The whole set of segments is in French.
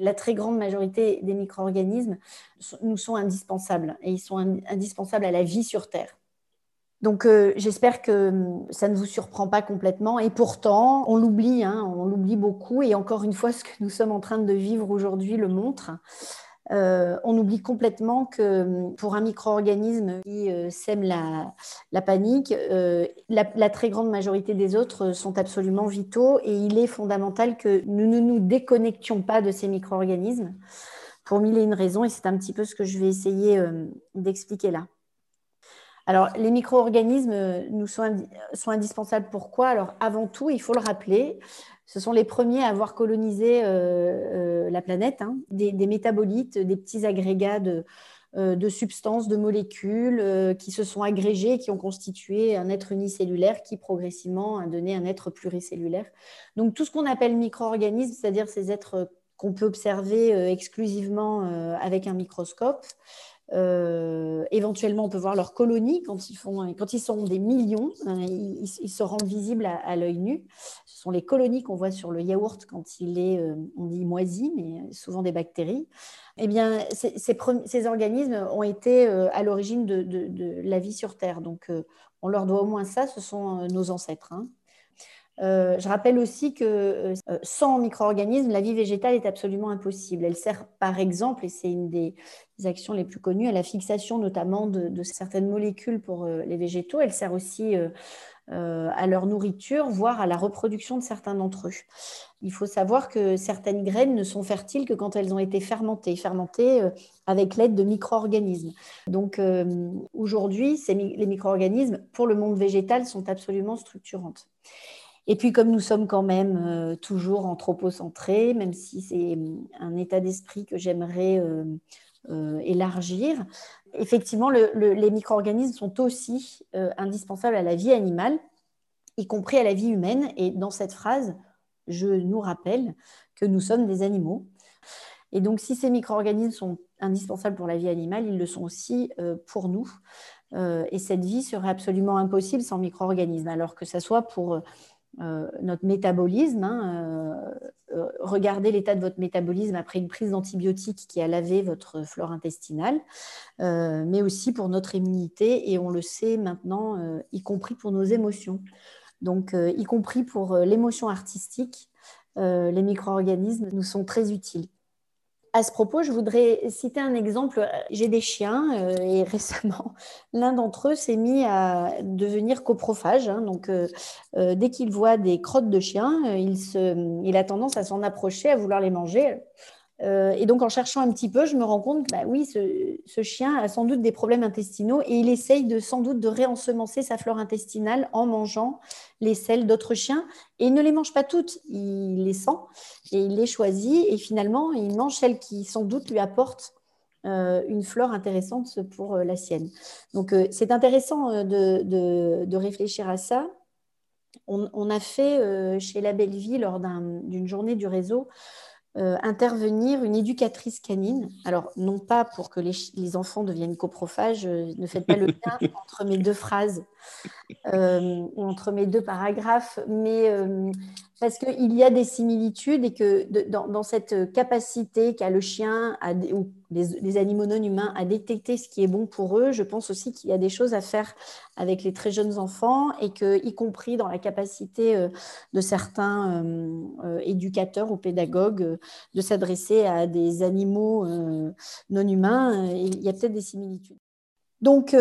La très grande majorité des micro-organismes nous sont indispensables et ils sont indispensables à la vie sur Terre. Donc euh, j'espère que hum, ça ne vous surprend pas complètement. Et pourtant, on l'oublie, hein, on l'oublie beaucoup. Et encore une fois, ce que nous sommes en train de vivre aujourd'hui le montre. Euh, on oublie complètement que hum, pour un micro-organisme qui euh, sème la, panique, la, très grande majorité des autres sont absolument vitaux et il est fondamental que nous ne nous déconnections pas de ces micro-organismes pour mille et une raisons et c'est un petit peu ce que je vais essayer d'expliquer là. Alors, les micro-organismes euh, nous sont, indispensables. Pourquoi Alors, avant tout, il faut le rappeler, ce sont les premiers à avoir colonisé euh, euh, la planète, hein. des, métabolites, des petits agrégats de, substances, de molécules qui se sont agrégés, qui ont constitué un être unicellulaire qui progressivement a donné un être pluricellulaire. Donc, tout ce qu'on appelle micro-organismes, c'est-à-dire ces êtres qu'on peut observer exclusivement avec un microscope, euh, éventuellement, on peut voir leurs colonies quand ils, sont des millions. Hein, ils, se rendent visibles à, l'œil nu. Sont les colonies qu'on voit sur le yaourt quand il est, euh, on dit moisi, mais souvent des bactéries. Eh bien, ces, organismes ont été euh, à l'origine de, la vie sur Terre. Donc, on leur doit au moins ça. Ce sont nos ancêtres. Hein. Euh, je rappelle aussi que euh, sans micro-organismes, la vie végétale est absolument impossible. Elle sert par exemple, et c'est une des actions les plus connues, à la fixation notamment de, certaines molécules pour euh, les végétaux. Elle sert aussi à leur nourriture, voire à la reproduction de certains d'entre eux. Il faut savoir que certaines graines ne sont fertiles que quand elles ont été fermentées, fermentées avec l'aide de micro-organismes. Donc aujourd'hui, les micro-organismes, pour le monde végétal, sont absolument structurantes. Et puis, comme nous sommes quand même euh, toujours anthropocentrés, même si c'est hum, un état d'esprit que j'aimerais euh, euh, élargir, effectivement, les micro-organismes sont aussi indispensables à la vie animale, y compris à la vie humaine. Et dans cette phrase, je nous rappelle que nous sommes des animaux. Et donc, si ces micro-organismes sont indispensables pour la vie animale, ils le sont aussi pour nous. et cette vie serait absolument impossible sans micro-organismes, alors que ce soit pour euh, notre métabolisme. Hein, euh, euh, regardez l'état de votre métabolisme après une prise d'antibiotiques qui a lavé votre flore intestinale, mais aussi pour notre immunité et on le sait maintenant, y compris pour nos émotions. Donc, y compris pour l'émotion artistique, les micro-organismes nous sont très utiles. À ce propos, je voudrais citer un exemple. J'ai des chiens euh, et récemment, l'un d'entre eux s'est mis à devenir coprophage. Hein. donc, euh, euh, dès qu'il voit des crottes de chiens, il, a tendance à s'en approcher, à vouloir les manger. Euh, et donc, en cherchant un petit peu, je me rends compte que bah, oui, ce, chien a sans doute des problèmes intestinaux et il essaye de, sans doute de réensemencer sa flore intestinale en mangeant les selles d'autres chiens. Et il ne les mange pas toutes, il les sent et il les choisit. Et finalement, il mange celles qui, sans doute, lui apportent euh, une flore intéressante pour euh, la sienne. Donc, c'est intéressant de, réfléchir à ça. On, on a fait chez La Belle Vie, lors d'une journée du réseau, euh, intervenir une éducatrice canine. Alors, non pas pour que les, enfants deviennent coprophages, euh, ne faites pas le lien entre mes deux phrases euh, ou entre mes deux paragraphes, mais parce qu'il y a des similitudes et que dans, cette capacité qu'a le chien ou les, animaux non humains à détecter ce qui est bon pour eux, je pense aussi qu'il y a des choses à faire avec les très jeunes enfants et que, y compris dans la capacité euh, de certains euh, euh, éducateurs ou pédagogues de s'adresser à des animaux non humains, il y a peut-être des similitudes. Donc,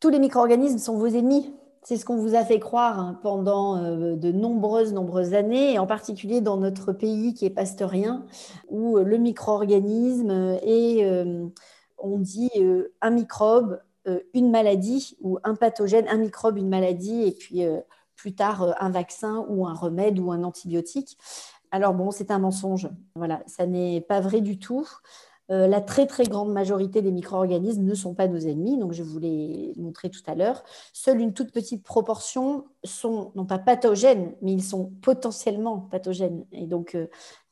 tous les micro-organismes sont vos ennemis c'est ce qu'on vous a fait croire hein, pendant euh, de nombreuses, nombreuses années, et en particulier dans notre pays qui est pasteurien, où euh, le micro-organisme est, euh, on dit, un microbe, une maladie, ou un pathogène, un microbe, une maladie, et puis plus tard un vaccin ou un remède ou un antibiotique. Alors bon, c'est un mensonge. Voilà, ça n'est pas vrai du tout. Euh, la très très grande majorité des micro-organismes ne sont pas nos ennemis, donc je vous l'ai montré tout à l'heure. Seule une toute petite proportion sont non pas pathogènes, mais ils sont potentiellement pathogènes. Et donc euh,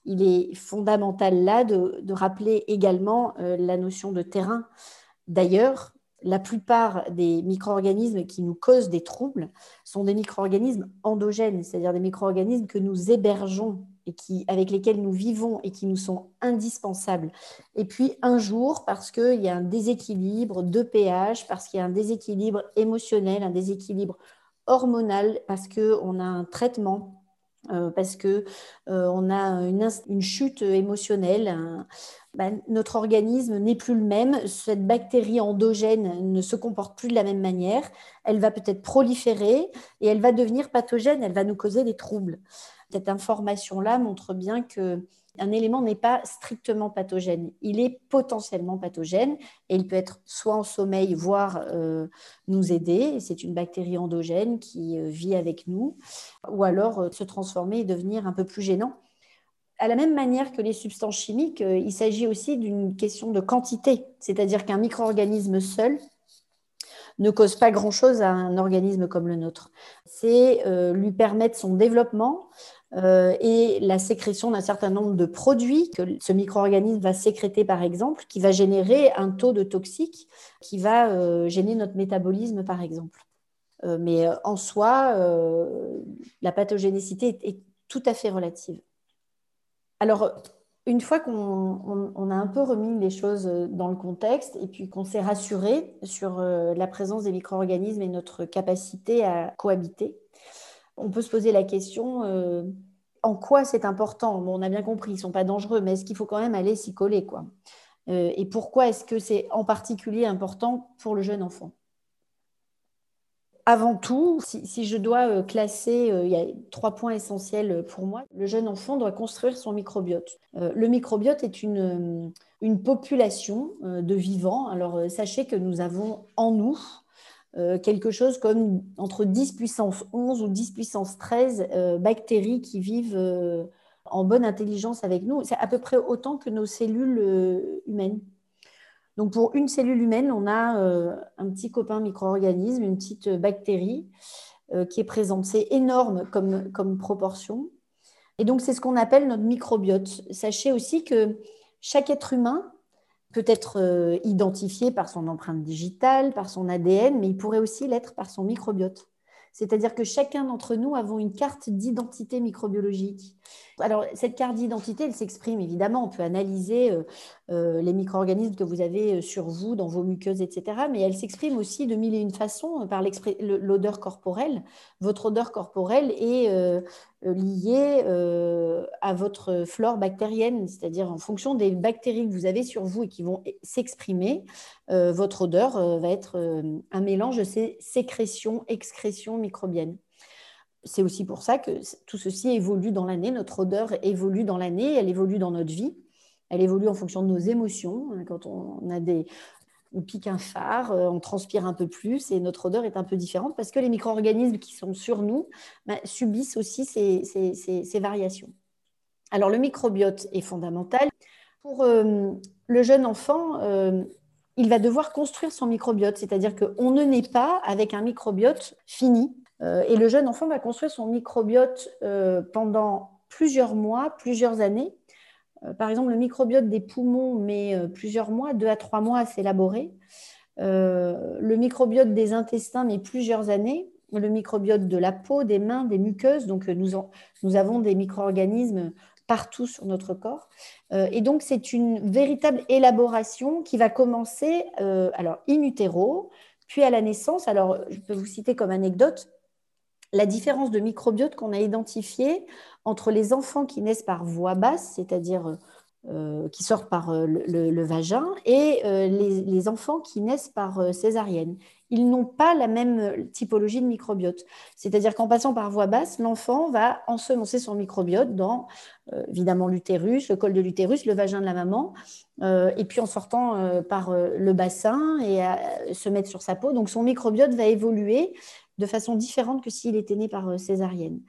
il est fondamental là de, rappeler également euh, la notion de terrain. D'ailleurs, la plupart des micro-organismes qui nous causent des troubles sont des micro-organismes endogènes, c'est-à-dire des micro-organismes que nous hébergeons et qui, avec lesquels nous vivons et qui nous sont indispensables. Et puis un jour, parce qu'il y a un déséquilibre de pH, parce qu'il y a un déséquilibre émotionnel, un déséquilibre hormonal, parce qu'on a un traitement euh, parce que euh, a une, chute émotionnelle. Bah, notre organisme n'est plus le même. Cette bactérie endogène ne se comporte plus de la même manière. Elle va peut-être proliférer et elle va devenir pathogène. Elle va nous causer des troubles. Cette information-là montre bien que un élément n'est pas strictement pathogène. Il est potentiellement pathogène et il peut être soit en sommeil, voire euh, nous aider. C'est une bactérie endogène qui euh, vit avec nous, ou alors euh, se transformer et devenir un peu plus gênant. À la même manière que les substances chimiques, il s'agit aussi d'une question de quantité, c'est-à-dire qu'un micro-organisme seul ne cause pas grand-chose à un organisme comme le nôtre. C'est lui permettre son développement, euh, et la sécrétion d'un certain nombre de produits que ce micro-organisme va sécréter, par exemple, qui va générer un taux de toxique qui va euh, gêner notre métabolisme, par exemple. Euh, mais en soi, la pathogénicité est, tout à fait relative. Alors, une fois qu'on a un peu remis les choses dans le contexte et puis qu'on s'est rassuré sur la présence des micro-organismes et notre capacité à cohabiter, on peut se poser la question euh, en quoi c'est important? On a bien compris, ils ne sont pas dangereux, mais est-ce qu'il faut quand même aller s'y coller quoi? Euh, Et pourquoi est-ce que c'est en particulier important pour le jeune enfant? Avant tout, si, je dois euh, classer, il y a trois points essentiels pour moi. Le jeune enfant doit construire son microbiote. le microbiote est une, une population de vivants. Alors sachez que nous avons en nous euh, quelque chose comme entre 10 puissance 11 ou 10 puissance 13 euh, bactéries qui vivent euh, en bonne intelligence avec nous. C'est à peu près autant que nos cellules humaines. Donc pour une cellule humaine, on a un petit copain micro-organisme, une petite bactérie qui est présente. C'est énorme comme, proportion. Et donc c'est ce qu'on appelle notre microbiote. Sachez aussi que chaque être humain peut être euh, identifié par son empreinte digitale, par son ADN, mais il pourrait aussi l'être par son microbiote. C'est-à-dire que chacun d'entre nous avons une carte d'identité microbiologique. Alors, cette carte d'identité, elle s'exprime évidemment. On peut analyser euh, euh, les micro-organismes que vous avez sur vous, dans vos muqueuses, etc. Mais elle s'exprime aussi de mille et une façons par l'odeur corporelle. Votre odeur corporelle est euh, euh, à votre flore bactérienne, c'est-à-dire en fonction des bactéries que vous avez sur vous et qui vont s'exprimer, euh, votre odeur va être un mélange de ces sécrétions, excrétions microbiennes. C'est aussi pour ça que tout ceci évolue dans l'année, notre odeur évolue dans l'année, elle évolue dans notre vie. Elle évolue en fonction de nos émotions. Quand on a des, on pique un phare, euh, on transpire un peu plus et notre odeur est un peu différente parce que les micro-organismes qui sont sur nous bah, subissent aussi ces, variations. Alors le microbiote est fondamental. Pour euh, le jeune enfant, euh, il va devoir construire son microbiote, c'est-à-dire qu'on ne naît pas avec un microbiote fini. Et le jeune enfant va construire son microbiote pendant plusieurs mois, plusieurs années, euh, par exemple, le microbiote des poumons met euh, plusieurs mois, deux à trois mois à s'élaborer. Euh, le microbiote des intestins met plusieurs années. Le microbiote de la peau, des mains, des muqueuses. Donc, nous, avons des micro-organismes partout sur notre corps. et donc, c'est une véritable élaboration qui va commencer alors in utero, puis à la naissance. Alors, je peux vous citer comme anecdote la différence de microbiote qu'on a identifiée entre les enfants qui naissent par voie basse, c'est-à-dire euh, euh, qui sortent par euh, le, vagin, et les, enfants qui naissent par césarienne. Ils n'ont pas la même typologie de microbiote. C'est-à-dire qu'en passant par voie basse, l'enfant va ensemencer son microbiote dans, évidemment, l'utérus, le col de l'utérus, le vagin de la maman, et puis en sortant par le bassin et se mettre sur sa peau. Donc son microbiote va évoluer de façon différente que s'il était né par césarienne.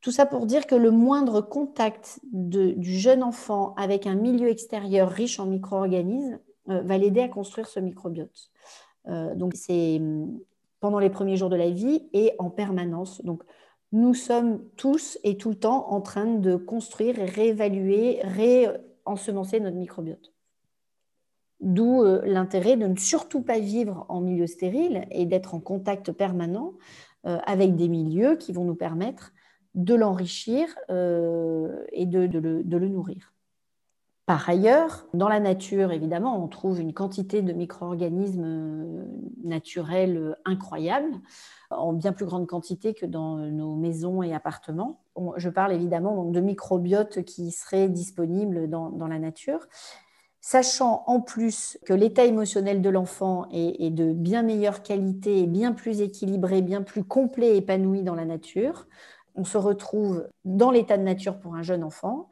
Tout ça pour dire que le moindre contact du jeune enfant avec un milieu extérieur riche en micro-organismes euh, va l'aider à construire ce microbiote. Euh, donc c'est hum, pendant les premiers jours de la vie et en permanence. Donc nous sommes tous et tout le temps en train de construire, réévaluer, réensemencer notre microbiote. D'où euh, l'intérêt de ne surtout pas vivre en milieu stérile et d'être en contact permanent avec des milieux qui vont nous permettre de l'enrichir et de, le, nourrir. Par ailleurs, dans la nature, évidemment, on trouve une quantité de micro-organismes naturels incroyables, en bien plus grande quantité que dans nos maisons et appartements. Je parle évidemment de microbiotes qui seraient disponibles dans, la nature sachant en plus que l'état émotionnel de l'enfant est, de bien meilleure qualité, bien plus équilibré, bien plus complet et épanoui dans la nature. On se retrouve dans l'état de nature pour un jeune enfant,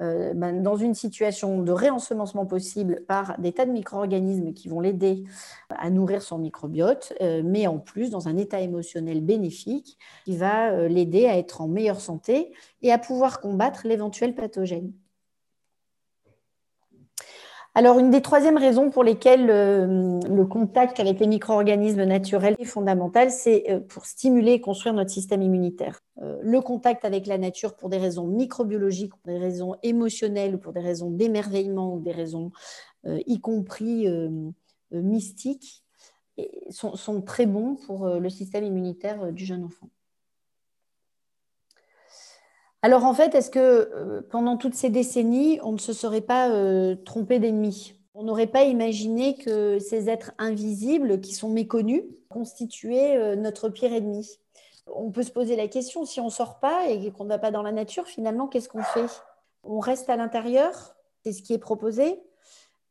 euh, ben, dans une situation de réensemencement possible par des tas de micro-organismes qui vont l'aider à nourrir son microbiote, euh, mais en plus dans un état émotionnel bénéfique qui va euh, l'aider à être en meilleure santé et à pouvoir combattre l'éventuel pathogène. Alors, une des troisièmes raisons pour lesquelles le contact avec les micro-organismes naturels est fondamental, c'est pour stimuler et construire notre système immunitaire. Euh, le contact avec la nature pour des raisons microbiologiques, pour des raisons émotionnelles, ou pour des raisons d'émerveillement ou des raisons euh, y compris euh, mystiques, sont, très bons pour le système immunitaire du jeune enfant. Alors en fait, est-ce que pendant toutes ces décennies, on ne se serait pas trompé d'ennemis? On n'aurait pas imaginé que ces êtres invisibles, qui sont méconnus, constituaient notre pire ennemi? On peut se poser la question, si on ne sort pas et qu'on ne va pas dans la nature, finalement, qu'est-ce qu'on fait? On reste à l'intérieur, c'est ce qui est proposé.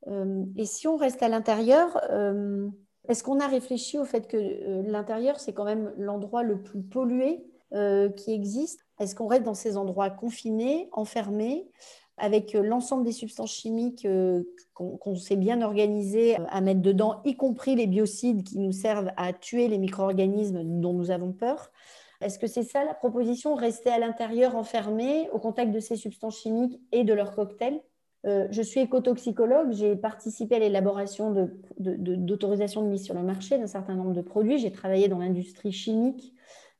Euh, et si on reste à l'intérieur, euh, est-ce qu'on a réfléchi au fait que euh, l'intérieur, c'est quand même l'endroit le plus pollué qui existe? Est-ce qu'on reste dans ces endroits confinés, enfermés avec l'ensemble des substances chimiques qu'on s'est bien organisé à mettre dedans, y compris les biocides qui nous servent à tuer les micro-organismes dont nous avons peur? Est-ce que c'est ça la proposition Rester à l'intérieur enfermé au contact de ces substances chimiques et de leurs cocktails? Euh, je suis écotoxicologue, j'ai participé à l'élaboration d'autorisation de, mise sur le marché d'un certain nombre de produits. J'ai travaillé dans l'industrie chimique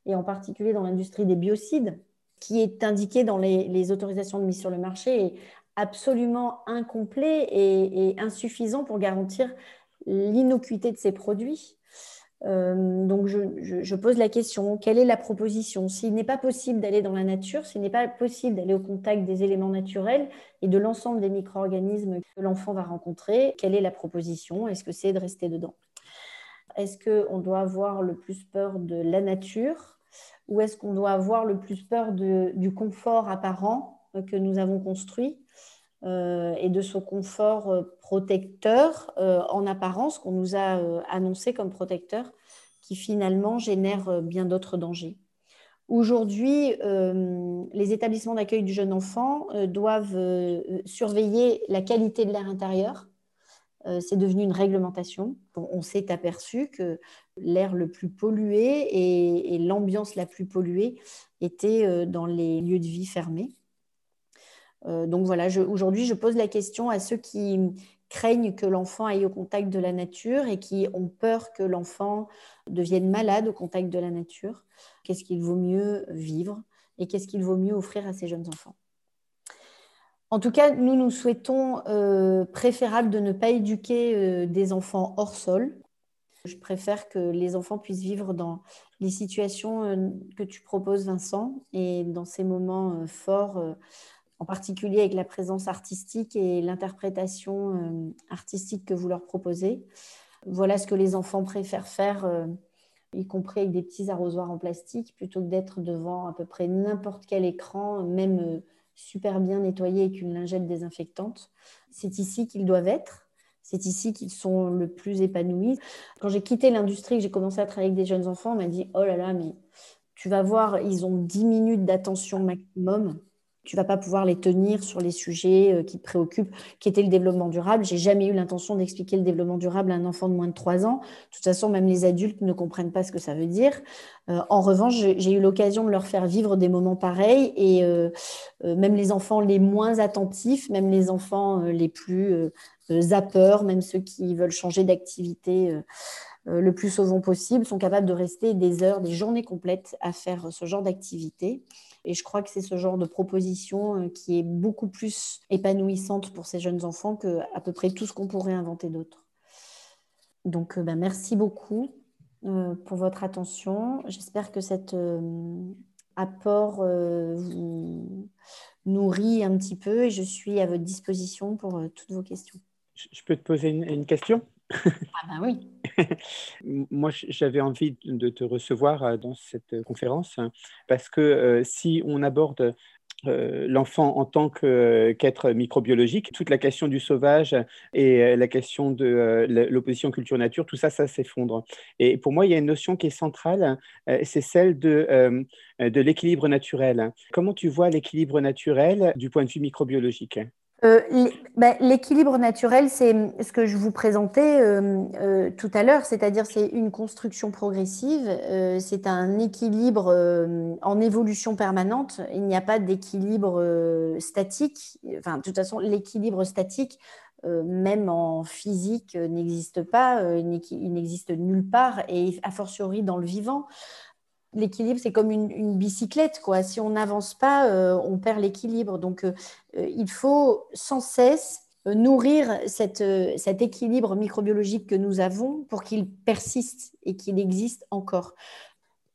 et en particulier dans l'industrie des biocides, qui est indiqué dans les, autorisations de mise sur le marché est absolument incomplet et insuffisant pour garantir l'innocuité de ces produits. Euh, donc, je, pose la question, quelle est la proposition? S'il n'est pas possible d'aller dans la nature, s'il n'est pas possible d'aller au contact des éléments naturels et de l'ensemble des micro-organismes que l'enfant va rencontrer, quelle est la proposition? Est-ce que c'est de rester dedans? Est-ce qu'on doit avoir le plus peur de la nature? Ou est-ce qu'on doit avoir le plus peur du confort apparent que nous avons construit euh, et de ce confort euh, protecteur euh, en apparence qu'on nous a annoncé comme protecteur qui finalement génère bien d'autres dangers. Aujourd'hui, les établissements d'accueil du jeune enfant doivent surveiller la qualité de l'air intérieur. C'est devenu une réglementation. On, s'est aperçu que l'air le plus pollué et l'ambiance la plus polluée était dans les lieux de vie fermés. Euh, donc voilà, aujourd'hui, je pose la question à ceux qui craignent que l'enfant aille au contact de la nature et qui ont peur que l'enfant devienne malade au contact de la nature. Qu'est-ce qu'il vaut mieux vivre et qu'est-ce qu'il vaut mieux offrir à ces jeunes enfants? En tout cas, nous nous souhaitons euh, préférable de ne pas éduquer euh, des enfants hors sol. Je préfère que les enfants puissent vivre dans les situations que tu proposes, Vincent, et dans ces moments forts en particulier avec la présence artistique et l'interprétation euh, artistique que vous leur proposez. Voilà ce que les enfants préfèrent faire, euh, y compris avec des petits arrosoirs en plastique, plutôt que d'être devant à peu près n'importe quel écran, même euh, super bien nettoyé avec une lingette désinfectante. C'est ici qu'ils doivent être. C'est ici qu'ils sont le plus épanouis. Quand j'ai quitté l'industrie, que j'ai commencé à travailler avec des jeunes enfants, on m'a dit Oh là là, mais tu vas voir, ils ont 10 minutes d'attention maximum tu vas pas pouvoir les tenir sur les sujets euh, qui te préoccupent, qui étaient le développement durable. J'ai jamais eu l'intention d'expliquer le développement durable à un enfant de moins de 3 ans. De toute façon, même les adultes ne comprennent pas ce que ça veut dire. Euh, en revanche, j'ai eu l'occasion de leur faire vivre des moments pareils et euh, même les enfants les moins attentifs, même les enfants les plus zappeurs, même ceux qui veulent changer d'activité le plus souvent possible, sont capables de rester des heures, des journées complètes à faire ce genre d'activité. Et je crois que c'est ce genre de proposition euh, qui est beaucoup plus épanouissante pour ces jeunes enfants que à peu près tout ce qu'on pourrait inventer d'autre. Donc, ben, merci beaucoup euh, pour votre attention. J'espère que cette apport vous nourrit un petit peu et je suis à votre disposition pour toutes vos questions. Je peux te poser une, question? Ah ben oui. Moi, j'avais envie de te recevoir dans cette conférence parce que si on aborde euh, l'enfant en tant qu'être microbiologique, toute la question du sauvage et euh, la question de euh, l'opposition culture-nature, tout ça, ça s'effondre. Et pour moi, il y a une notion qui est centrale, c'est celle de, de l'équilibre naturel. Comment tu vois l'équilibre naturel du point de vue microbiologique? Euh, ben, l'équilibre naturel, c'est ce que je vous présentais euh, euh, tout à l'heure, c'est-à-dire c'est une construction progressive, c'est un équilibre en évolution permanente. Il n'y a pas d'équilibre statique. Enfin, de toute façon, l'équilibre statique, même en physique, n'existe pas, il n'existe nulle part, et a fortiori dans le vivant. L'équilibre, c'est comme une, bicyclette, quoi. Si on n'avance pas, euh, on perd l'équilibre. Donc, euh, euh, il faut sans cesse nourrir cet équilibre microbiologique que nous avons pour qu'il persiste et qu'il existe encore.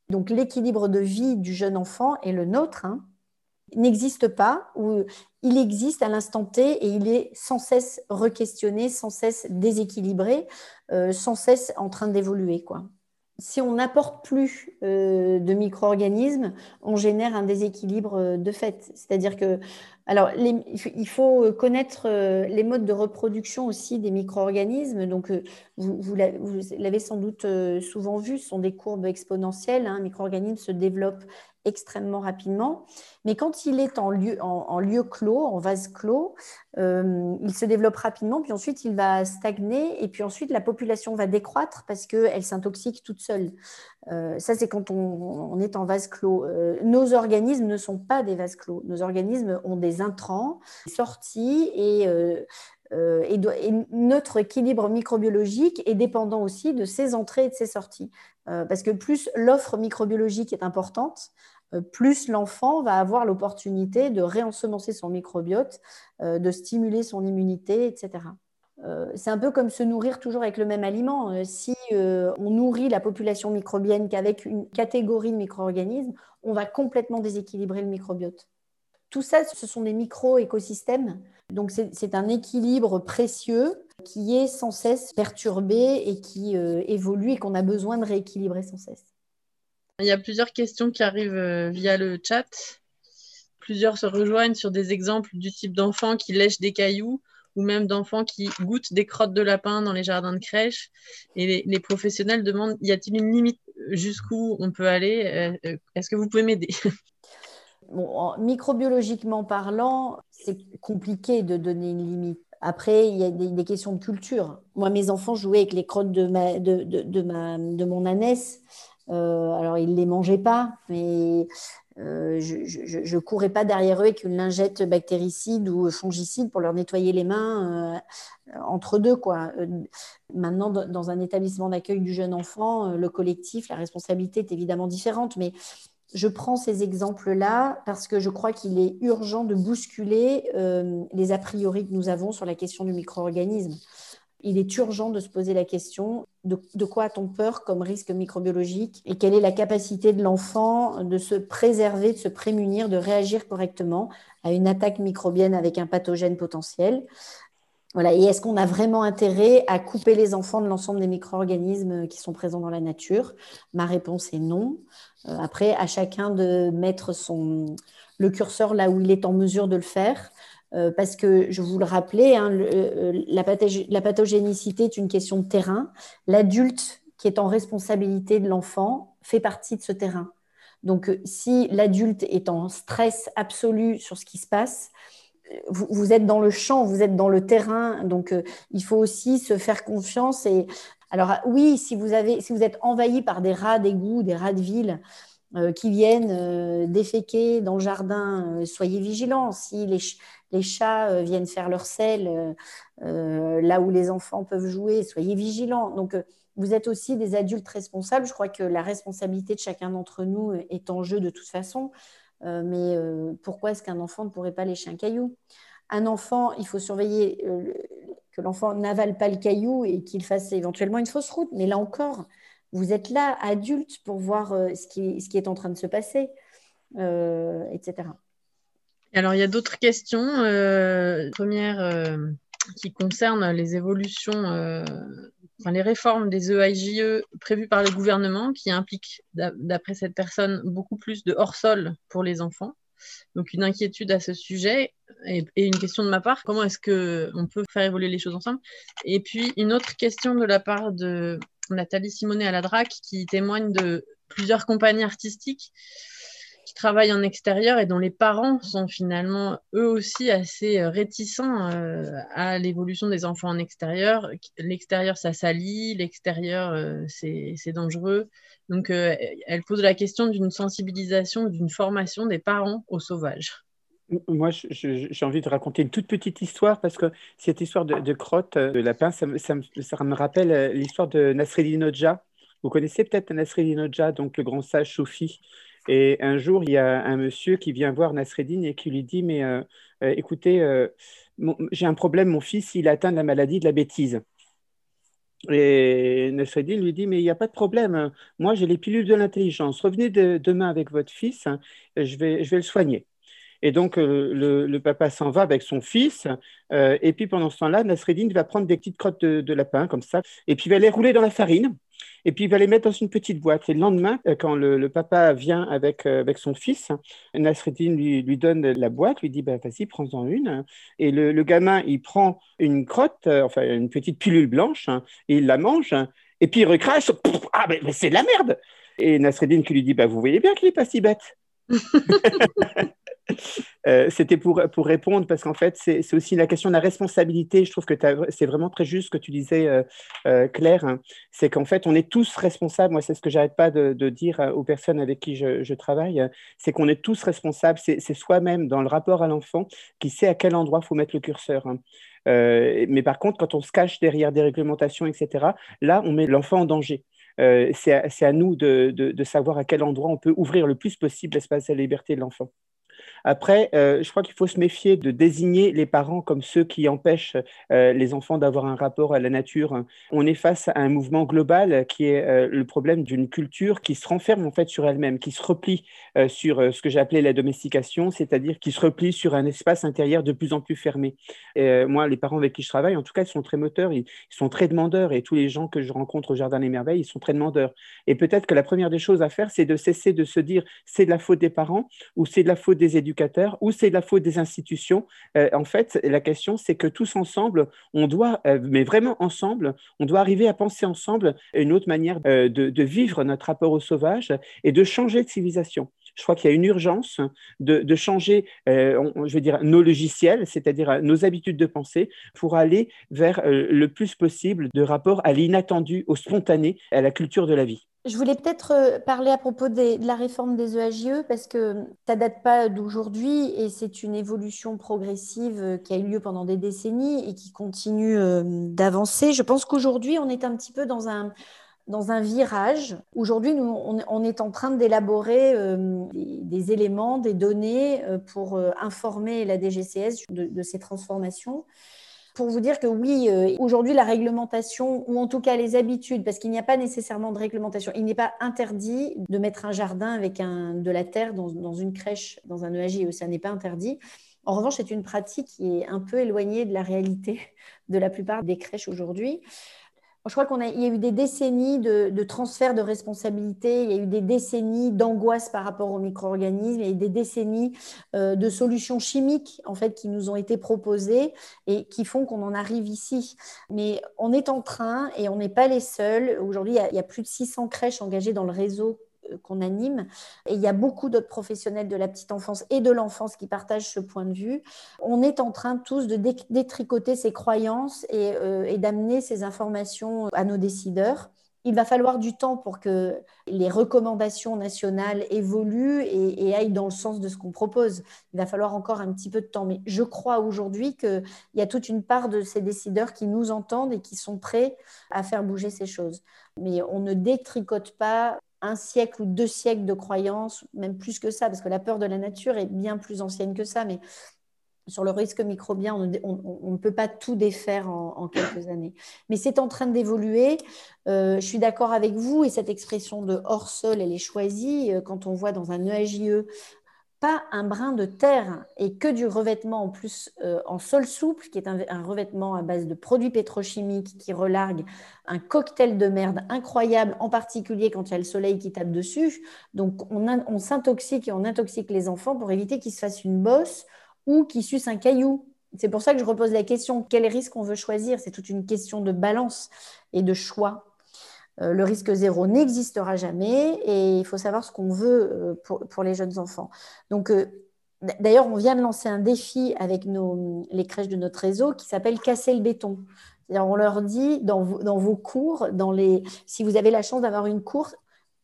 Donc, l'équilibre de vie du jeune enfant et le nôtre hein, n'existe pas, ou il existe à l'instant T et il est sans cesse requestionné, sans cesse déséquilibré, sans cesse en train d'évoluer, quoi si on n'apporte plus euh, de micro-organismes, on génère un déséquilibre euh, de fait. C'est-à-dire que, alors, il faut connaître euh, les modes de reproduction aussi des micro-organismes. Donc, vous, l'avez sans doute souvent vu, ce sont des courbes exponentielles. Un micro-organisme se développe extrêmement rapidement. Mais quand il est en lieu, en, lieu clos, en vase clos, euh, il se développe rapidement, puis ensuite il va stagner, et puis ensuite la population va décroître parce qu'elle s'intoxique toute seule. Euh, ça, c'est quand on, est en vase clos. Euh, nos organismes ne sont pas des vases clos. Nos organismes ont des intrants, sortis, et, et, notre équilibre microbiologique est dépendant aussi de ses entrées et de ses sorties. parce que plus l'offre microbiologique est importante, euh, plus l'enfant va avoir l'opportunité de réensemencer son microbiote, euh, de stimuler son immunité, etc. Euh, c'est un peu comme se nourrir toujours avec le même aliment. Si on nourrit la population microbienne qu'avec une catégorie de micro-organismes, on va complètement déséquilibrer le microbiote. Tout ça, ce sont des micro-écosystèmes. Donc c'est un équilibre précieux qui est sans cesse perturbé et qui évolue et qu'on a besoin de rééquilibrer sans cesse. Il y a plusieurs questions qui arrivent euh, via le chat. Plusieurs se rejoignent sur des exemples du type d'enfants qui lèchent des cailloux ou même d'enfants qui goûtent des crottes de lapin dans les jardins de crèche. Et les, professionnels demandent, y a-t-il une limite jusqu'où on peut aller? Euh, euh, Est-ce que vous pouvez m'aider? Microbiologiquement parlant, c'est compliqué de donner une limite. Après, il y a des, questions de culture. Moi, mes enfants jouaient avec les crottes de, ma, de, de, ma, de mon ânesse. Euh, alors, ils ne les mangeaient pas, mais euh, je ne courais pas derrière eux avec une lingette bactéricide ou fongicide pour leur nettoyer les mains euh, entre deux. Quoi. maintenant, dans un établissement d'accueil du jeune enfant, le collectif, la responsabilité est évidemment différente, mais je prends ces exemples-là parce que je crois qu'il est urgent de bousculer les a priori que nous avons sur la question du micro-organisme il est urgent de se poser la question de, quoi a-t-on peur comme risque microbiologique et quelle est la capacité de l'enfant de se préserver, de se prémunir, de réagir correctement à une attaque microbienne avec un pathogène potentiel. Voilà. Et est-ce qu'on a vraiment intérêt à couper les enfants de l'ensemble des micro-organismes qui sont présents dans la nature? Ma réponse est non. Euh, après, à chacun de mettre son, le curseur là où il est en mesure de le faire. Euh, parce que je vous le rappelais, hein, euh, la, pathogénicité est une question de terrain. L'adulte qui est en responsabilité de l'enfant fait partie de ce terrain. Donc, euh, si l'adulte est en stress absolu sur ce qui se passe, vous, êtes dans le champ, vous êtes dans le terrain, donc il faut aussi se faire confiance. Et alors oui, si vous avez, si vous êtes envahi par des rats d'égout, des rats de ville, qui viennent déféquer dans le jardin, soyez vigilants. Si les, les chats euh, viennent faire leur sel euh, euh, là où les enfants peuvent jouer, soyez vigilants. Donc, vous êtes aussi des adultes responsables. Je crois que la responsabilité de chacun d'entre nous est en jeu de toute façon. mais pourquoi est-ce qu'un enfant ne pourrait pas lécher un caillou Un enfant, il faut surveiller que l'enfant n'avale pas le caillou et qu'il fasse éventuellement une fausse route. Mais là encore, vous êtes là, adulte, pour voir ce qui, ce qui est en train de se passer. etc. Alors, il y a d'autres questions. première qui concerne les évolutions les réformes des EIJE e prévues par le gouvernement qui impliquent, d'après cette personne, beaucoup plus de hors-sol pour les enfants. Donc une inquiétude à ce sujet et, une question de ma part, comment est-ce qu'on peut faire évoluer les choses ensemble? Et puis une autre question de la part de Nathalie Simonet à la DRAC qui témoigne de plusieurs compagnies artistiques qui travaillent en extérieur et dont les parents sont finalement eux aussi assez euh, réticents euh, à l'évolution des enfants en extérieur. L'extérieur, ça salit, l'extérieur, euh, c'est dangereux. Donc, elle pose la question d'une sensibilisation, d'une formation des parents au sauvage. Moi, j'ai envie de raconter une toute petite histoire parce que cette histoire de, crotte de lapin, ça, me rappelle l'histoire de Nasreddin Hoxha. Vous connaissez peut-être Nasreddin Hoxha, donc le grand sage soufi et un jour, il y a un monsieur qui vient voir Nasreddin et qui lui dit, mais euh, euh, écoutez, euh, j'ai un problème, mon fils, il atteint de la maladie de la bêtise. Et Nasreddin lui dit, mais il n'y a pas de problème, moi j'ai les pilules de l'intelligence, revenez demain avec votre fils, je vais le soigner. Et donc, le, papa s'en va avec son fils. et puis, pendant ce temps-là, Nasreddin va prendre des petites crottes de, de, lapin, comme ça, et puis il va les rouler dans la farine et puis il va les mettre dans une petite boîte. Et le lendemain, euh, quand le, papa vient avec, euh, avec son fils, Nasreddin lui, lui donne la boîte, lui dit bah, Vas-y, prends-en une. Et le, gamin, il prend une crotte, euh, enfin une petite pilule blanche, hein, et il la mange. et puis il recrache Ah, mais, c'est de la merde Et Nasreddin qui lui dit bah, Vous voyez bien qu'il n'est pas si bête. Euh, c'était pour, pour répondre parce qu'en fait, c'est aussi la question de la responsabilité. Je trouve que c'est vraiment très juste ce que tu disais, euh, euh, Claire. Hein. C'est qu'en fait, on est tous responsables. Moi, c'est ce que j'arrête pas de, dire aux personnes avec qui je, travaille. C'est qu'on est tous responsables. C'est soi-même, dans le rapport à l'enfant, qui sait à quel endroit faut mettre le curseur. Hein. mais par contre, quand on se cache derrière des réglementations, etc., là, on met l'enfant en danger. c'est à, nous de, de, savoir à quel endroit on peut ouvrir le plus possible l'espace de la liberté de l'enfant. Après, euh, je crois qu'il faut se méfier de désigner les parents comme ceux qui empêchent euh, les enfants d'avoir un rapport à la nature. On est face à un mouvement global qui est euh, le problème d'une culture qui se renferme en fait sur elle-même, qui se replie sur ce que j'ai appelé la domestication, c'est-à-dire qui se replie sur un espace intérieur de plus en plus fermé. Moi, les parents avec qui je travaille, en tout cas, ils sont très moteurs, ils, sont très demandeurs, et tous les gens que je rencontre au Jardin des Merveilles, ils sont très demandeurs. Et peut-être que la première des choses à faire, c'est de cesser de se dire c'est de la faute des parents ou c'est de la faute des éducateurs ou c'est la faute des institutions? Euh, en fait, la question, c'est que tous ensemble, on doit, euh, mais vraiment ensemble, on doit arriver à penser ensemble une autre manière euh, de, vivre notre rapport au sauvage et de changer de civilisation. Je crois qu'il y a une urgence de, changer, je veux dire, nos logiciels, c'est-à-dire nos habitudes de pensée, pour aller vers le plus possible de rapport à l'inattendu, au spontané, à la culture de la vie. Je voulais peut-être euh, parler à propos de la réforme des EAGE parce que ça date pas d'aujourd'hui et c'est une évolution progressive euh, qui a eu lieu pendant des décennies et qui continue euh, d'avancer. Je pense qu'aujourd'hui, on est un petit peu dans un, dans un virage. Aujourd'hui, nous, on, est en train d'élaborer des, éléments, des données pour informer la DGCS de ces transformations pour vous dire que oui, euh, aujourd'hui, la réglementation, ou en tout cas les habitudes, parce qu'il n'y a pas nécessairement de réglementation, il n'est pas interdit de mettre un jardin avec de la terre dans, une crèche, dans un EAG, ça n'est pas interdit. En revanche, c'est une pratique qui est un peu éloignée de la réalité de la plupart des crèches aujourd'hui. Je crois qu'il y a eu des décennies de, transfert de responsabilité, il y a eu des décennies d'angoisse par rapport aux micro-organismes, il y a eu des décennies euh, de solutions chimiques en fait qui nous ont été proposées et qui font qu'on en arrive ici. Mais on est en train et on n'est pas les seuls. Aujourd'hui, il, y a plus de 600 crèches engagées dans le réseau qu'on anime. Et il y a beaucoup d'autres professionnels de la petite enfance et de l'enfance qui partagent ce point de vue. On est en train tous de détricoter ces croyances euh, et, d'amener ces informations à nos décideurs. Il va falloir du temps pour que les recommandations nationales évoluent et, et aillent dans le sens de ce qu'on propose. Il va falloir encore un petit peu de temps. Mais je crois aujourd'hui qu'il y a toute une part de ces décideurs qui nous entendent et qui sont prêts à faire bouger ces choses. Mais on ne détricote pas un siècle ou deux siècles de croyances, même plus que ça, parce que la peur de la nature est bien plus ancienne que ça, mais sur le risque microbien, on, ne peut pas tout défaire en, quelques années. Mais c'est en train d'évoluer. Euh, je suis d'accord avec vous, et cette expression de hors sol, elle est choisie. Euh, quand on voit dans un EAJE pas un brin de terre et que du revêtement en plus euh, en sol souple, qui est un, revêtement à base de produits pétrochimiques qui relargue un cocktail de merde incroyable, en particulier quand il y a le soleil qui tape dessus. Donc on, on s'intoxique et on intoxique les enfants pour éviter qu'ils se fassent une bosse ou qu'ils sucent un caillou. C'est pour ça que je repose la question, quel risque on veut choisir? C'est toute une question de balance et de choix. Euh, le risque zéro n'existera jamais et il faut savoir ce qu'on veut euh, pour, les jeunes enfants. Donc, euh, d'ailleurs, on vient de lancer un défi avec les crèches de notre réseau qui s'appelle Casser le béton. On leur dit dans vos, cours, dans les, si vous avez la chance d'avoir une course,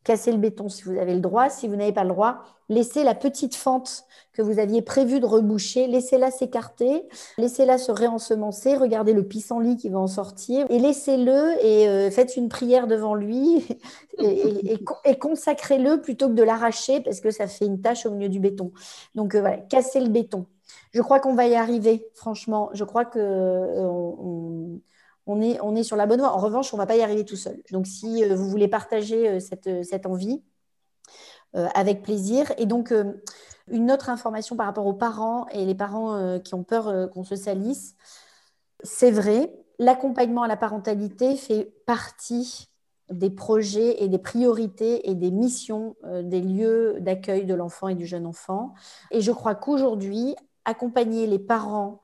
casser le béton si vous avez le droit. Si vous n'avez pas le droit, laissez la petite fente que vous aviez prévu de reboucher, laissez-la s'écarter, laissez-la se réensemencer, regardez le pissenlit qui va en sortir et laissez-le et euh, faites une prière devant lui et, consacrez-le plutôt que de l'arracher parce que ça fait une tache au milieu du béton. Donc euh, voilà, cassez le béton. Je crois qu'on va y arriver, franchement. Je crois que euh, est, on est sur la bonne voie. En revanche, on ne va pas y arriver tout seul. Donc, si vous voulez partager cette, cette envie, avec plaisir. Et donc, une autre information par rapport aux parents et les parents euh, qui ont peur euh, qu'on se salisse. C'est vrai, l'accompagnement à la parentalité fait partie des projets et des priorités et des missions euh, des lieux d'accueil de l'enfant et du jeune enfant. Et je crois qu'aujourd'hui, accompagner les parents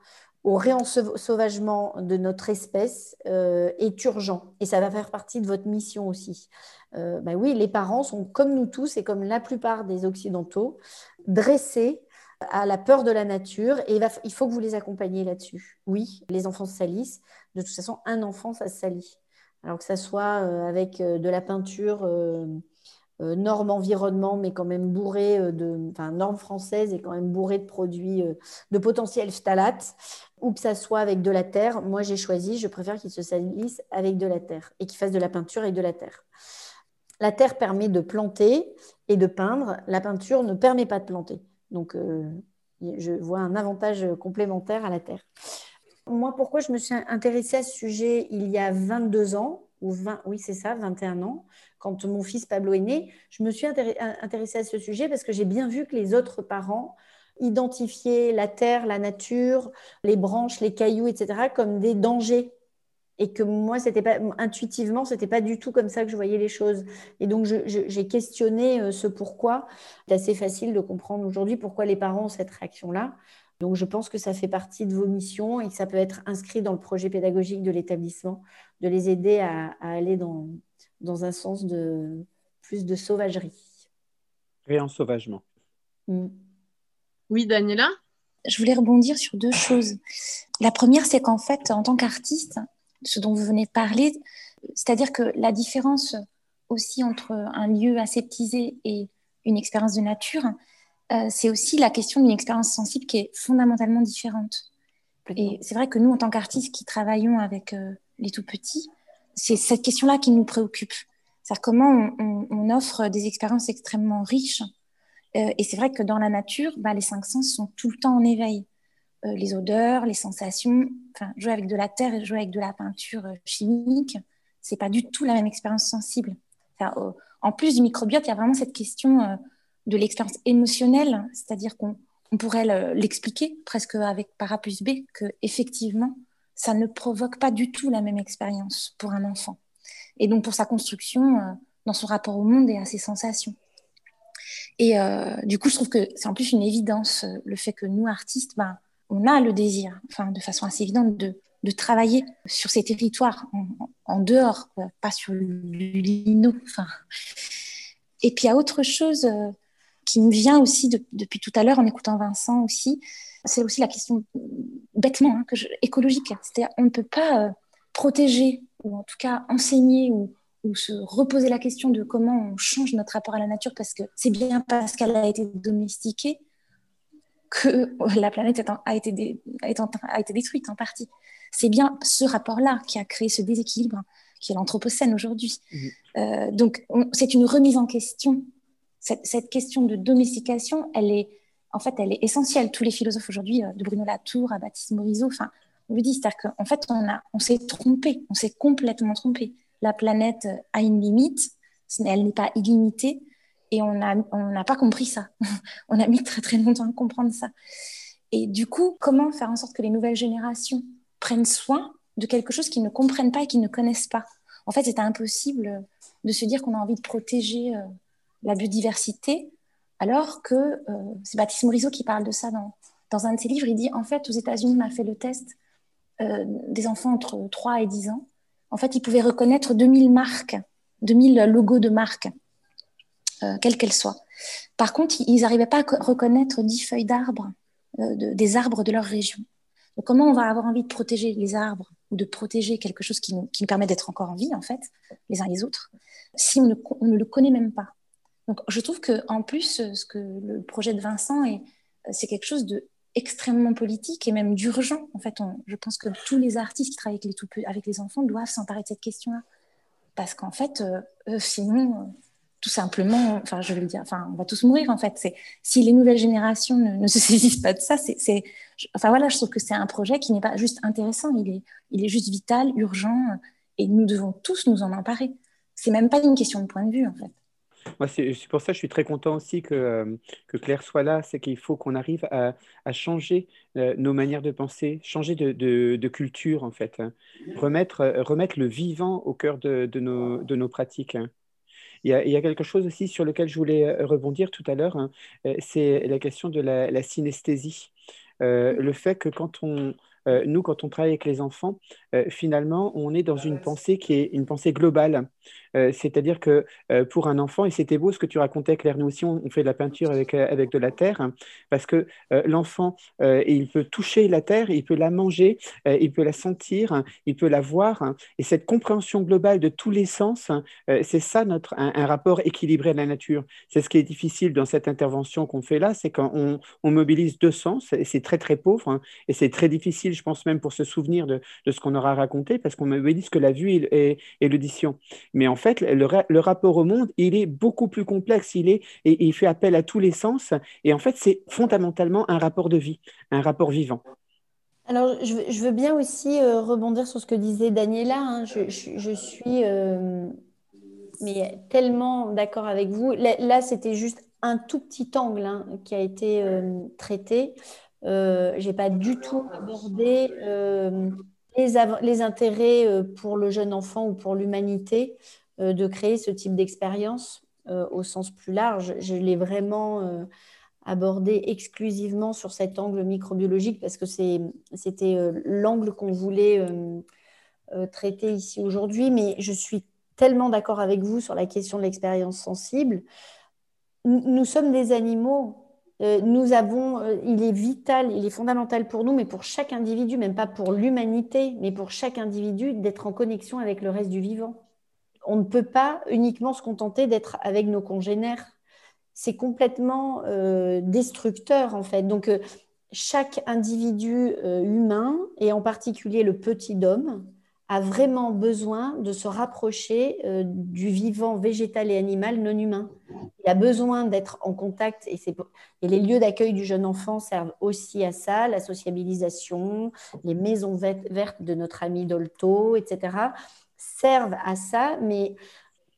au réensauvagement de notre espèce est urgent. Et ça va faire partie de votre mission aussi. bah oui, les parents sont comme nous tous et comme la plupart des Occidentaux, dressés à la peur de la nature et il, faut que vous les accompagniez là-dessus. Oui, les enfants se salissent. De toute façon, un enfant, ça se salit. Alors que ça soit euh, avec euh, de la peinture euh, norme environnement, mais quand même bourrée de, enfin, norme française et quand même bourrée de produits de potentiel phtalates, ou que ça soit avec de la terre. Moi, j'ai choisi, je préfère qu'ils se salissent avec de la terre et qu'ils fassent de la peinture avec de la terre. La terre permet de planter et de peindre. La peinture ne permet pas de planter. Donc, euh, je vois un avantage complémentaire à la terre. Moi, pourquoi je me suis intéressée à ce sujet il y a 22 ans, ou 20, oui, c'est ça, 21 ans, quand mon fils Pablo est né, je me suis intéressée à ce sujet parce que j'ai bien vu que les autres parents identifiaient la terre, la nature, les branches, les cailloux, etc., comme des dangers et que moi, c'était pas intuitivement, c'était pas du tout comme ça que je voyais les choses. Et donc, j'ai questionné euh, ce pourquoi. C'est assez facile de comprendre aujourd'hui pourquoi les parents ont cette réaction-là. Donc, je pense que ça fait partie de vos missions et que ça peut être inscrit dans le projet pédagogique de l'établissement, de les aider à, aller dans, dans un sens de plus de sauvagerie. Réensauvagement. sauvagement. Mm. Oui, Daniela? Je voulais rebondir sur deux choses. La première, c'est qu'en fait, en tant qu'artiste, ce dont vous venez de parler, c'est-à-dire que la différence aussi entre un lieu aseptisé et une expérience de nature, euh, c'est aussi la question d'une expérience sensible qui est fondamentalement différente. Et c'est vrai que nous, en tant qu'artistes qui travaillons avec euh, les tout petits, c'est cette question-là qui nous préoccupe. C'est-à-dire comment on, offre des expériences extrêmement riches. Euh, et c'est vrai que dans la nature, bah, les cinq sens sont tout le temps en éveil. Euh, les odeurs, les sensations. Enfin, jouer avec de la terre et jouer avec de la peinture chimique, c'est pas du tout la même expérience sensible. en plus du microbiote, il y a vraiment cette question de l'expérience émotionnelle, c'est-à-dire qu'on pourrait l'expliquer presque avec para plus B que effectivement, ça ne provoque pas du tout la même expérience pour un enfant. Et donc pour sa construction, dans son rapport au monde et à ses sensations. Et du coup, je trouve que c'est en plus une évidence le fait que nous, artistes, ben, on a le désir, enfin, de façon assez évidente, de, travailler sur ces territoires en, dehors, pas sur le lino. Et puis il y a autre chose euh, qui me vient aussi depuis tout à l'heure en écoutant Vincent aussi, c'est aussi la question bêtement hein, que écologique. C'est-à-dire on ne peut pas euh, protéger ou en tout cas enseigner ou, ou se reposer la question de comment on change notre rapport à la nature parce que c'est bien parce qu'elle a été domestiquée que la planète a, été a été détruite en partie. C'est bien ce rapport-là qui a créé ce déséquilibre qui est l'Anthropocène aujourd'hui. Mmh. Euh, donc, c'est une remise en question. Cette, question de domestication, elle est, en fait, elle est essentielle. Tous les philosophes aujourd'hui, euh, de Bruno Latour à Baptiste Morisot, enfin, on le dit, c'est-à-dire qu'en fait, on, on s'est trompé, on s'est complètement trompé. La planète a une limite, elle n'est pas illimitée, Et on n'a on pas compris ça. on a mis très très longtemps à comprendre ça. Et du coup, comment faire en sorte que les nouvelles générations prennent soin de quelque chose qu'ils ne comprennent pas et qu'ils ne connaissent pas? En fait, c'est impossible de se dire qu'on a envie de protéger euh, la biodiversité, alors que euh, c'est Baptiste Morisot qui parle de ça dans, dans un de ses livres. Il dit, en fait, aux États-Unis, on a fait le test euh, des enfants entre 3 et 10 ans. En fait, ils pouvaient reconnaître 2000 marques, 2000 logos de marques, quelles qu'elles soient. Par contre, ils n'arrivaient pas à reconnaître 10 feuilles d'arbres, des arbres de leur région. Donc, comment on va avoir envie de protéger les arbres ou de protéger quelque chose qui nous, qui nous permet d'être encore en vie, en fait, les uns les autres, si on ne le connaît même pas? Donc, je trouve qu'en plus, ce que le projet de Vincent, est, c'est quelque chose de extrêmement politique et même d'urgent. En fait, je pense que tous les artistes qui travaillent avec les, enfants doivent s'emparer de cette question-là. Parce qu'en fait, euh, sinon, tout simplement, enfin, je vais dire, enfin, on va tous mourir en fait. Si les nouvelles générations ne, se saisissent pas de ça, c'est, enfin voilà, je trouve que c'est un projet qui n'est pas juste intéressant, il est, il est juste vital, urgent, et nous devons tous nous en emparer. C'est même pas une question de point de vue en fait. Moi, c'est pour ça que je suis très content aussi que, euh, que Claire soit là. C'est qu'il faut qu'on arrive à, à changer euh, nos manières de penser, changer de, de, culture, en fait. Remettre, euh, remettre le vivant au cœur de, de nos, nos, pratiques. Il y, a, quelque chose aussi sur lequel je voulais rebondir tout à l'heure, hein, c'est la question de la, synesthésie. Euh, le fait que quand on, nous, quand on travaille avec les enfants, finalement, on est dans une pensée qui est une pensée globale. Euh, c'est-à-dire que euh, pour un enfant, et c'était beau ce que tu racontais, Claire, nous aussi, on, fait de la peinture avec, euh, avec de la terre, hein, parce que l'enfant, il peut toucher la terre, il peut la manger, il peut la sentir, il peut la voir, hein, et cette compréhension globale de tous les sens, hein, c'est ça notre, un, rapport équilibré à la nature. C'est ce qui est difficile dans cette intervention qu'on fait là, c'est quand on, mobilise deux sens, et c'est très très pauvre, et c'est très difficile, je pense même pour se souvenir de, de ce qu'on aura raconté, parce qu'on mobilise que la vue et, et l'audition. Mais en fait, le, rapport au monde, il est beaucoup plus complexe, il, est, et, il fait appel à tous les sens, et en fait, c'est fondamentalement un rapport de vie, un rapport vivant. Alors, je, veux bien aussi euh, rebondir sur ce que disait Daniela. Hein. Je, suis euh, tellement d'accord avec vous. Là, c'était juste un tout petit angle hein, qui a été euh, traité. je n'ai pas du tout abordé les, intérêts pour le jeune enfant ou pour l'humanité de créer ce type d'expérience euh, au sens plus large. Je l'ai vraiment euh, abordé exclusivement sur cet angle microbiologique parce que c'était l'angle qu'on voulait traiter ici aujourd'hui. Mais je suis tellement d'accord avec vous sur la question de l'expérience sensible. Nous, sommes des animaux. nous avons, il est vital, il est fondamental pour nous, mais pour chaque individu, même pas pour l'humanité, mais pour chaque individu, d'être en connexion avec le reste du vivant on ne peut pas uniquement se contenter d'être avec nos congénères. C'est complètement euh, destructeur en fait. Donc euh, chaque individu euh, humain, et en particulier le petit homme, a vraiment besoin de se rapprocher du vivant végétal et animal non humain. Il a besoin d'être en contact, et, et les lieux d'accueil du jeune enfant servent aussi à ça, la sociabilisation, les maisons vertes de notre ami Dolto, etc servent à ça, mais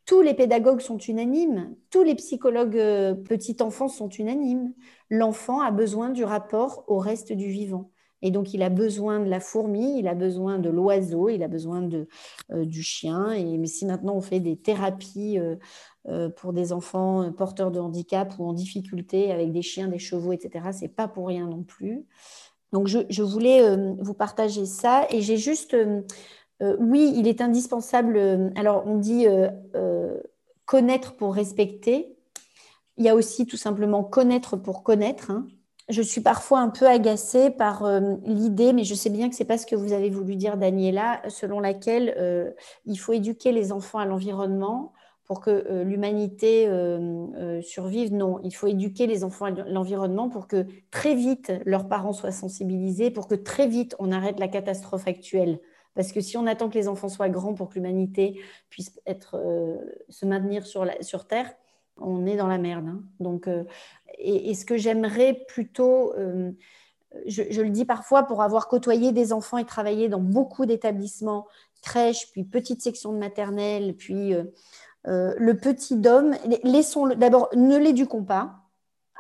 tous les pédagogues sont unanimes, tous les psychologues euh, petits enfants sont unanimes. L'enfant a besoin du rapport au reste du vivant. Et donc, il a besoin de la fourmi, il a besoin de l'oiseau, il a besoin de, euh, du chien. Et mais si maintenant on fait des thérapies euh, pour des enfants porteurs de handicap ou en difficulté avec des chiens, des chevaux, etc., c'est pas pour rien non plus. Donc, je, je voulais vous partager ça. Et j'ai juste euh, oui, il est indispensable. Euh, alors, on dit euh, connaître pour respecter. Il y a aussi tout simplement connaître pour connaître. Hein. Je suis parfois un peu agacée par l'idée, mais je sais bien que ce n'est pas ce que vous avez voulu dire, Daniela, selon laquelle il faut éduquer les enfants à l'environnement pour que l'humanité survive. Non, il faut éduquer les enfants à l'environnement pour que très vite leurs parents soient sensibilisés, pour que très vite on arrête la catastrophe actuelle. Parce que si on attend que les enfants soient grands pour que l'humanité puisse être, euh, se maintenir sur, sur Terre, on est dans la merde. Hein. Donc, euh, et, ce que j'aimerais plutôt, euh, je, le dis parfois pour avoir côtoyé des enfants et travaillé dans beaucoup d'établissements, crèches, puis petites sections de maternelle, puis le petit dôme, laissons d'abord, ne l'éduquons pas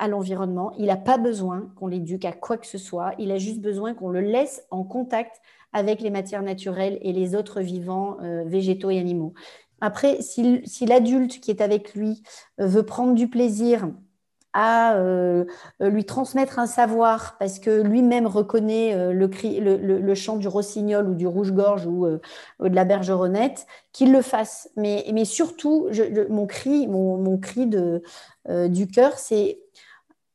à l'environnement. Il n'a pas besoin qu'on l'éduque à quoi que ce soit. Il a juste besoin qu'on le laisse en contact avec les matières naturelles et les autres vivants, végétaux et animaux. Après, si, l'adulte qui est avec lui euh, veut prendre du plaisir à euh, lui transmettre un savoir parce que lui-même reconnaît euh, le, chant du rossignol ou du rouge-gorge ou, de la bergeronnette, qu'il le fasse. Mais, surtout, mon cri, mon, cri du cœur, c'est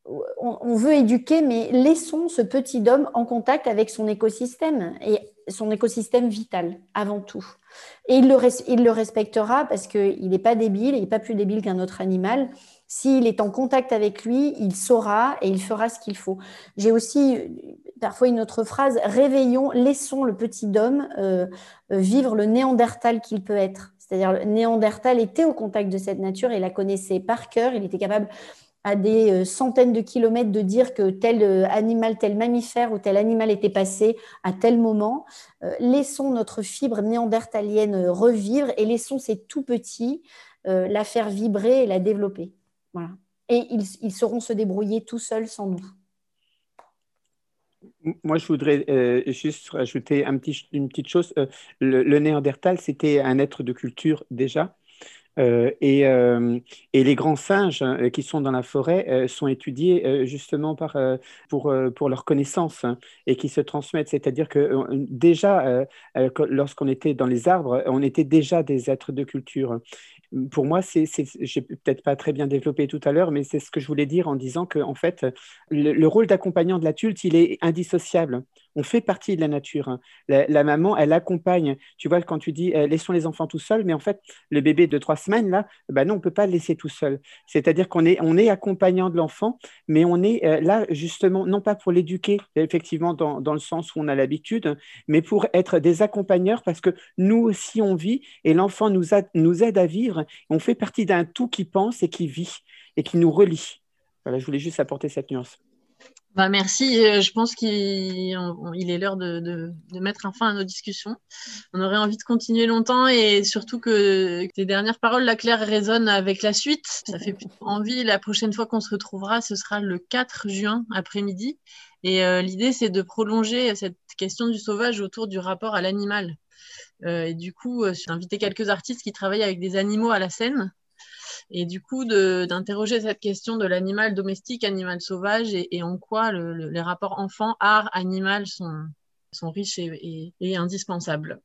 on, veut éduquer, mais laissons ce petit homme en contact avec son écosystème et son écosystème vital avant tout. Et il le, il respectera parce qu'il n'est pas débile, il n'est pas plus débile qu'un autre animal. S'il est en contact avec lui, il saura et il fera ce qu'il faut. J'ai aussi parfois une autre phrase, réveillons, laissons le petit homme euh, vivre le néandertal qu'il peut être. C'est-à-dire, le néandertal était au contact de cette nature et la connaissait par cœur, il était capable à des euh, centaines de kilomètres de dire que tel euh, animal, tel mammifère ou tel animal était passé à tel moment. Euh, laissons notre fibre néandertalienne revivre et laissons ces tout petits la faire vibrer et la développer. Voilà. Et ils, sauront se débrouiller tout seuls sans nous. Moi, je voudrais juste rajouter un petit, une petite chose. le, Néandertal, c'était un être de culture déjà. Euh, et, euh, et, les grands singes euh, qui sont dans la forêt sont étudiés justement pour, pour leur connaissance hein, et qui se transmettent. C'est-à-dire que déjà, lorsqu'on était dans les arbres, on était déjà des êtres de culture. Pour moi, c'est, j'ai peut-être pas très bien développé tout à l'heure, mais c'est ce que je voulais dire en disant que en fait, le, rôle d'accompagnant de l'adulte, il est indissociable. On fait partie de la nature. Hein. La, maman, elle accompagne. Tu vois, quand tu dis laissons les enfants tout seuls, mais en fait, le bébé de trois semaine, là, ben non, on ne peut pas le laisser tout seul. C'est-à-dire qu'on est, on accompagnant de l'enfant, mais on est euh, là justement, non pas pour l'éduquer, effectivement, dans, dans, le sens où on a l'habitude, mais pour être des accompagneurs parce que nous aussi, on vit et l'enfant nous, nous aide à vivre. On fait partie d'un tout qui pense et qui vit et qui nous relie. Voilà, je voulais juste apporter cette nuance. Bah, merci. Euh, je pense qu'il est l'heure de, mettre un fin à nos discussions. On aurait envie de continuer longtemps et surtout que tes dernières paroles, la Claire, résonnent avec la suite. Ça fait envie. La prochaine fois qu'on se retrouvera, ce sera le 4 juin après-midi. Et euh, l'idée, c'est de prolonger cette question du sauvage autour du rapport à l'animal. Euh, et du coup, j'ai invité quelques artistes qui travaillent avec des animaux à la scène et du coup d'interroger cette question de l'animal domestique, animal sauvage et, en quoi les rapports enfant-art-animal sont, sont riches et indispensables.